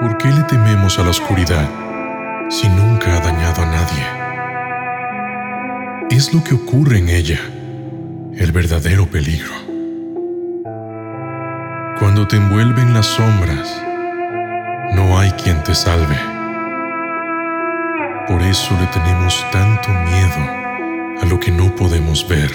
¿Por qué le tememos a la oscuridad si nunca ha dañado a nadie? Es lo que ocurre en ella, el verdadero peligro. Cuando te envuelven las sombras, no hay quien te salve. Por eso le tenemos tanto miedo a lo que no podemos ver.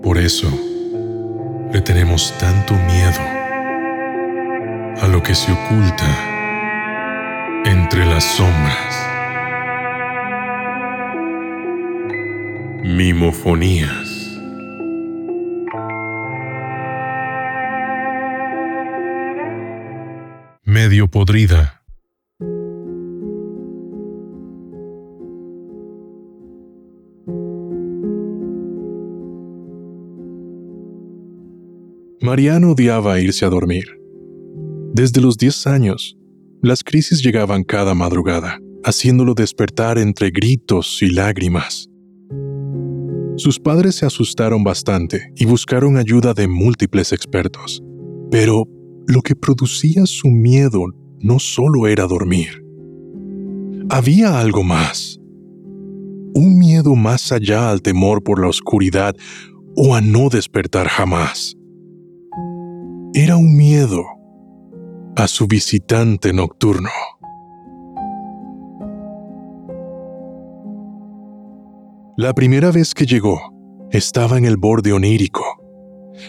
Por eso le tenemos tanto miedo a lo que se oculta entre las sombras. Mimofonías. Medio podrida. Mariano odiaba irse a dormir. Desde los 10 años, las crisis llegaban cada madrugada, haciéndolo despertar entre gritos y lágrimas. Sus padres se asustaron bastante y buscaron ayuda de múltiples expertos, pero lo que producía su miedo no solo era dormir. Había algo más. Un miedo más allá al temor por la oscuridad o a no despertar jamás. Era un miedo a su visitante nocturno. La primera vez que llegó, estaba en el borde onírico,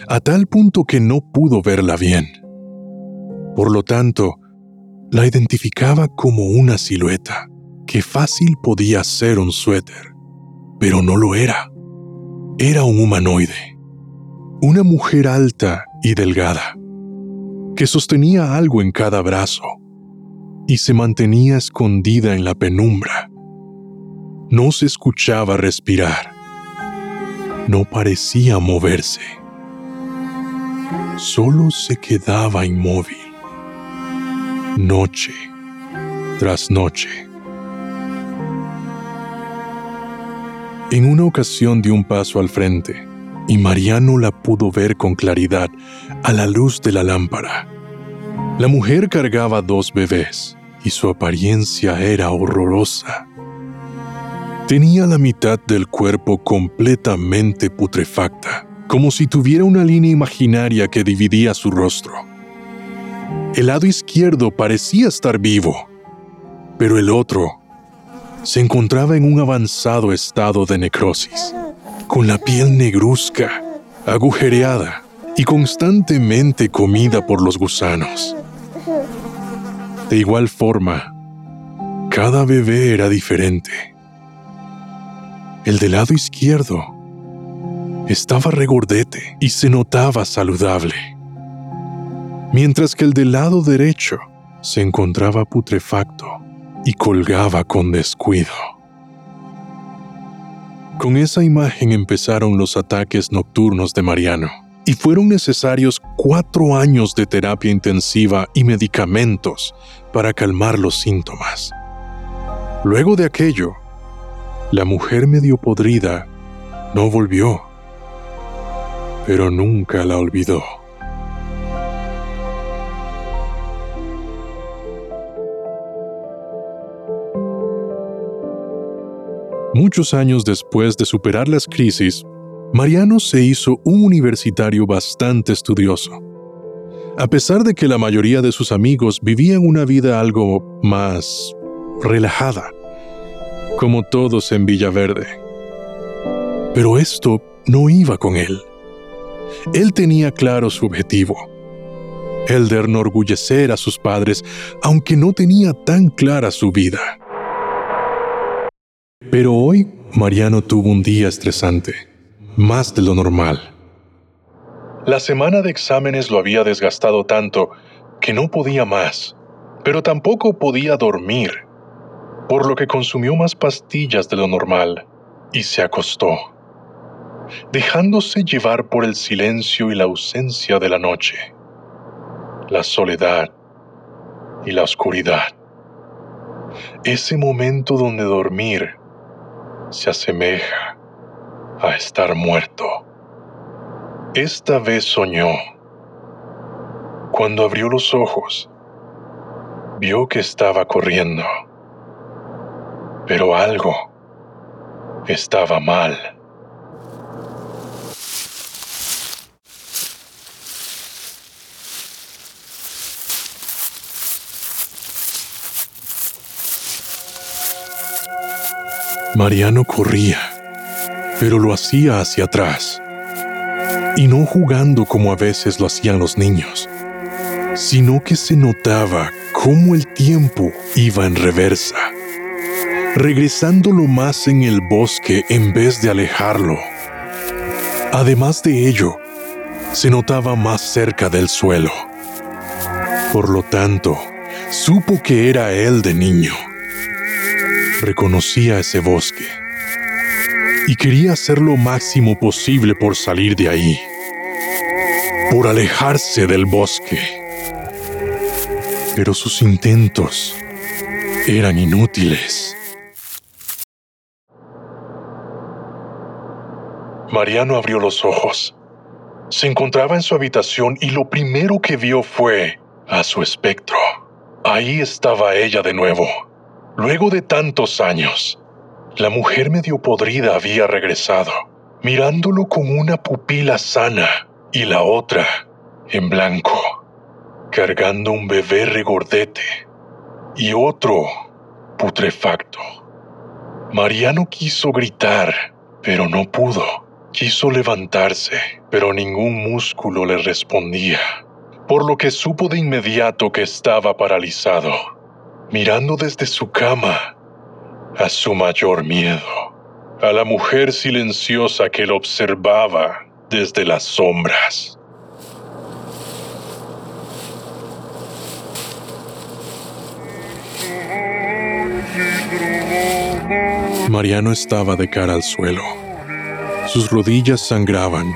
a tal punto que no pudo verla bien. Por lo tanto, la identificaba como una silueta que fácil podía ser un suéter, pero no lo era. Era un humanoide, una mujer alta y delgada, que sostenía algo en cada brazo y se mantenía escondida en la penumbra. No se escuchaba respirar. No parecía moverse. Solo se quedaba inmóvil. Noche tras noche. En una ocasión dio un paso al frente y Mariano la pudo ver con claridad a la luz de la lámpara. La mujer cargaba dos bebés y su apariencia era horrorosa. Tenía la mitad del cuerpo completamente putrefacta, como si tuviera una línea imaginaria que dividía su rostro. El lado izquierdo parecía estar vivo, pero el otro se encontraba en un avanzado estado de necrosis con la piel negruzca, agujereada y constantemente comida por los gusanos. De igual forma, cada bebé era diferente. El del lado izquierdo estaba regordete y se notaba saludable, mientras que el del lado derecho se encontraba putrefacto y colgaba con descuido. Con esa imagen empezaron los ataques nocturnos de Mariano, y fueron necesarios cuatro años de terapia intensiva y medicamentos para calmar los síntomas. Luego de aquello, la mujer medio podrida no volvió, pero nunca la olvidó. Muchos años después de superar las crisis, Mariano se hizo un universitario bastante estudioso. A pesar de que la mayoría de sus amigos vivían una vida algo más relajada, como todos en Villaverde. Pero esto no iba con él. Él tenía claro su objetivo, el de enorgullecer a sus padres, aunque no tenía tan clara su vida. Pero hoy Mariano tuvo un día estresante, más de lo normal. La semana de exámenes lo había desgastado tanto que no podía más, pero tampoco podía dormir, por lo que consumió más pastillas de lo normal y se acostó, dejándose llevar por el silencio y la ausencia de la noche, la soledad y la oscuridad. Ese momento donde dormir se asemeja a estar muerto. Esta vez soñó. Cuando abrió los ojos, vio que estaba corriendo. Pero algo estaba mal. Mariano corría, pero lo hacía hacia atrás, y no jugando como a veces lo hacían los niños, sino que se notaba cómo el tiempo iba en reversa, regresándolo más en el bosque en vez de alejarlo. Además de ello, se notaba más cerca del suelo. Por lo tanto, supo que era él de niño reconocía ese bosque y quería hacer lo máximo posible por salir de ahí, por alejarse del bosque. Pero sus intentos eran inútiles. Mariano abrió los ojos. Se encontraba en su habitación y lo primero que vio fue a su espectro. Ahí estaba ella de nuevo Luego de tantos años, la mujer medio podrida había regresado, mirándolo con una pupila sana y la otra en blanco, cargando un bebé regordete y otro putrefacto. Mariano quiso gritar, pero no pudo. Quiso levantarse, pero ningún músculo le respondía, por lo que supo de inmediato que estaba paralizado mirando desde su cama a su mayor miedo, a la mujer silenciosa que lo observaba desde las sombras. Mariano estaba de cara al suelo. Sus rodillas sangraban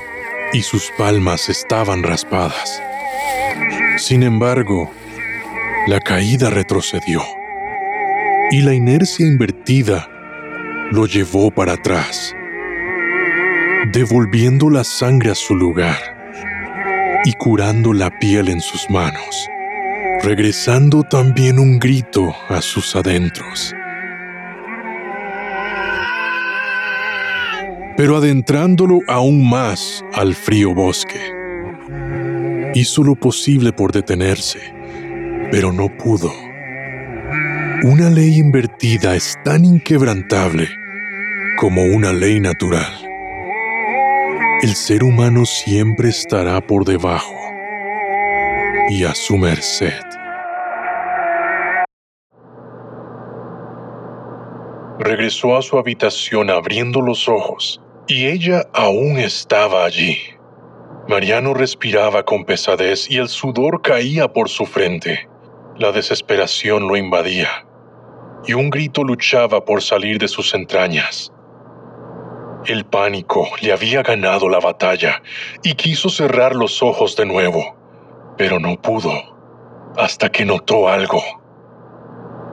y sus palmas estaban raspadas. Sin embargo, la caída retrocedió y la inercia invertida lo llevó para atrás, devolviendo la sangre a su lugar y curando la piel en sus manos, regresando también un grito a sus adentros. Pero adentrándolo aún más al frío bosque, hizo lo posible por detenerse pero no pudo. Una ley invertida es tan inquebrantable como una ley natural. El ser humano siempre estará por debajo y a su merced. Regresó a su habitación abriendo los ojos y ella aún estaba allí. Mariano respiraba con pesadez y el sudor caía por su frente. La desesperación lo invadía y un grito luchaba por salir de sus entrañas. El pánico le había ganado la batalla y quiso cerrar los ojos de nuevo, pero no pudo hasta que notó algo.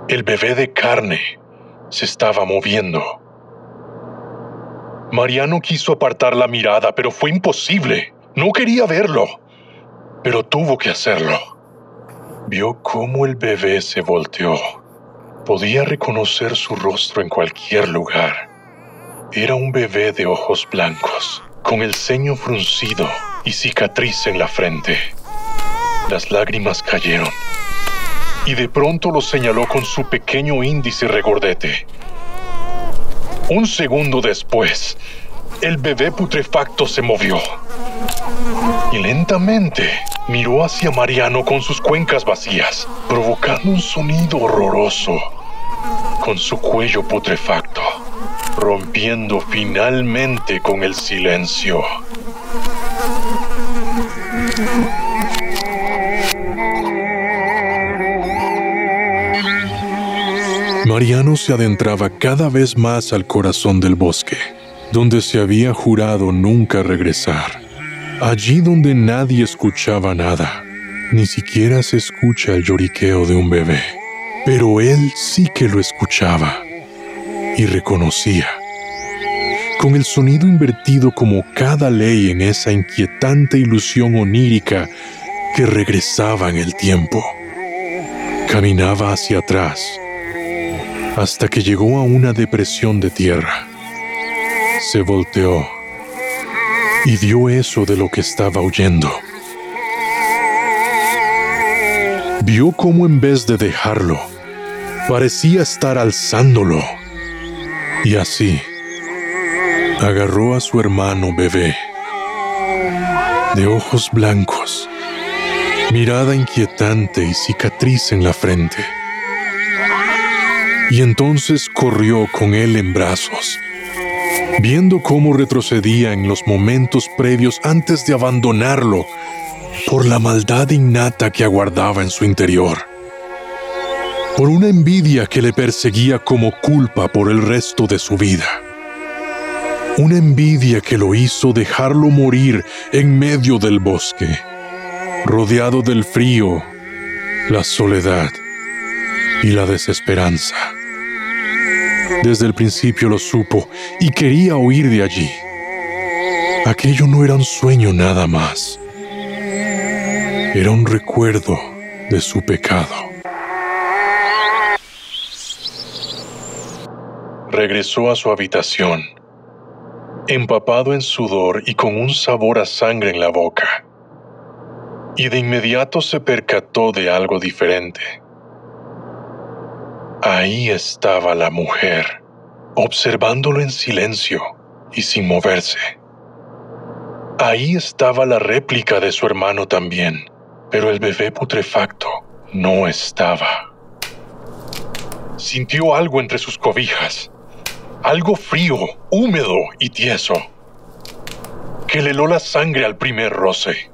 El bebé de carne se estaba moviendo. Mariano quiso apartar la mirada, pero fue imposible. No quería verlo, pero tuvo que hacerlo. Vio cómo el bebé se volteó. Podía reconocer su rostro en cualquier lugar. Era un bebé de ojos blancos, con el ceño fruncido y cicatriz en la frente. Las lágrimas cayeron y de pronto lo señaló con su pequeño índice regordete. Un segundo después, el bebé putrefacto se movió y lentamente miró hacia Mariano con sus cuencas vacías, provocando un sonido horroroso con su cuello putrefacto, rompiendo finalmente con el silencio. Mariano se adentraba cada vez más al corazón del bosque, donde se había jurado nunca regresar. Allí donde nadie escuchaba nada, ni siquiera se escucha el lloriqueo de un bebé. Pero él sí que lo escuchaba y reconocía. Con el sonido invertido como cada ley en esa inquietante ilusión onírica que regresaba en el tiempo. Caminaba hacia atrás hasta que llegó a una depresión de tierra. Se volteó y vio eso de lo que estaba huyendo. Vio cómo en vez de dejarlo, parecía estar alzándolo. Y así, agarró a su hermano bebé, de ojos blancos, mirada inquietante y cicatriz en la frente. Y entonces corrió con él en brazos, viendo cómo retrocedía en los momentos previos antes de abandonarlo por la maldad innata que aguardaba en su interior, por una envidia que le perseguía como culpa por el resto de su vida. Una envidia que lo hizo dejarlo morir en medio del bosque, rodeado del frío, la soledad y la desesperanza. Desde el principio lo supo y quería huir de allí. Aquello no era un sueño nada más. Era un recuerdo de su pecado. Regresó a su habitación, empapado en sudor y con un sabor a sangre en la boca. Y de inmediato se percató de algo diferente. Ahí estaba la mujer, observándolo en silencio y sin moverse. Ahí estaba la réplica de su hermano también, pero el bebé putrefacto no estaba. Sintió algo entre sus cobijas, algo frío, húmedo y tieso, que le heló la sangre al primer roce.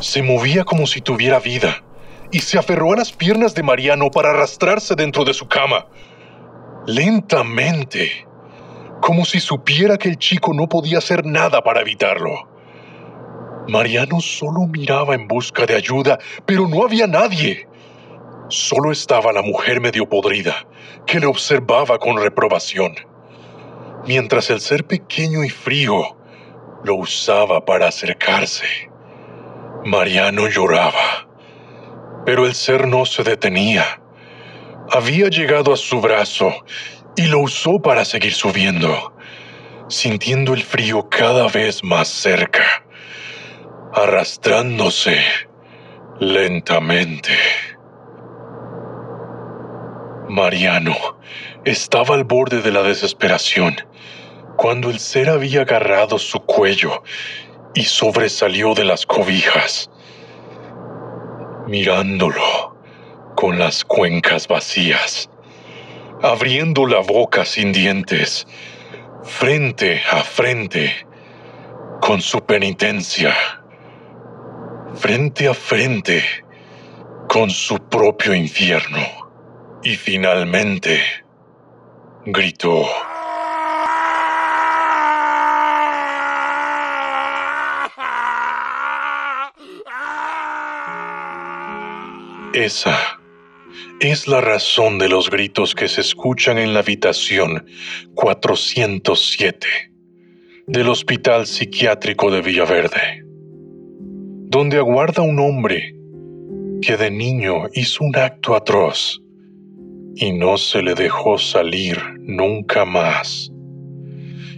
Se movía como si tuviera vida y se aferró a las piernas de Mariano para arrastrarse dentro de su cama. Lentamente, como si supiera que el chico no podía hacer nada para evitarlo. Mariano solo miraba en busca de ayuda, pero no había nadie. Solo estaba la mujer medio podrida, que le observaba con reprobación, mientras el ser pequeño y frío lo usaba para acercarse. Mariano lloraba pero el ser no se detenía. Había llegado a su brazo y lo usó para seguir subiendo, sintiendo el frío cada vez más cerca, arrastrándose lentamente. Mariano estaba al borde de la desesperación cuando el ser había agarrado su cuello y sobresalió de las cobijas mirándolo con las cuencas vacías, abriendo la boca sin dientes, frente a frente con su penitencia, frente a frente con su propio infierno. Y finalmente gritó. Esa es la razón de los gritos que se escuchan en la habitación 407 del Hospital Psiquiátrico de Villaverde, donde aguarda un hombre que de niño hizo un acto atroz y no se le dejó salir nunca más,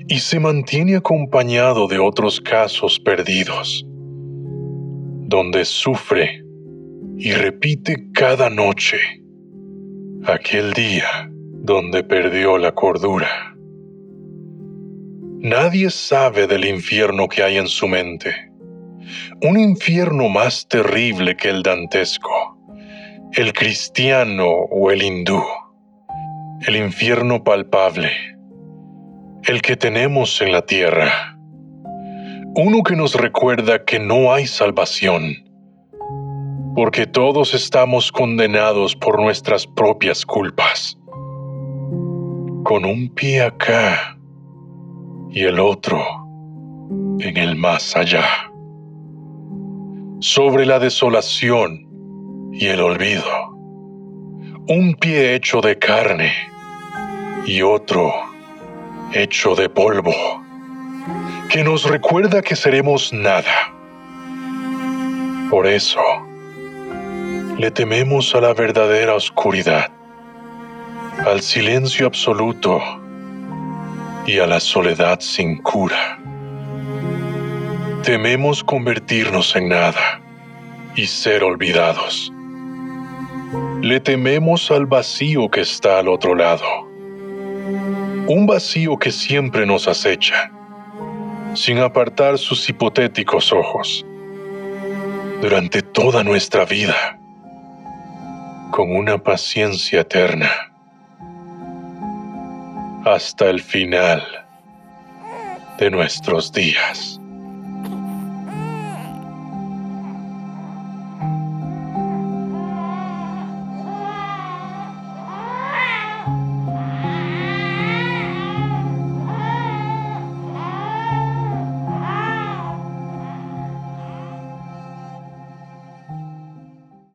y se mantiene acompañado de otros casos perdidos, donde sufre y repite cada noche aquel día donde perdió la cordura. Nadie sabe del infierno que hay en su mente. Un infierno más terrible que el dantesco, el cristiano o el hindú. El infierno palpable, el que tenemos en la tierra. Uno que nos recuerda que no hay salvación porque todos estamos condenados por nuestras propias culpas. Con un pie acá y el otro en el más allá. Sobre la desolación y el olvido. Un pie hecho de carne y otro hecho de polvo, que nos recuerda que seremos nada. Por eso, Le tememos a la verdadera oscuridad, al silencio absoluto y a la soledad sin cura. Tememos convertirnos en nada y ser olvidados. Le tememos al vacío que está al otro lado. Un vacío que siempre nos acecha, sin apartar sus hipotéticos ojos, durante toda nuestra vida, con una paciencia eterna, hasta el final de nuestros días.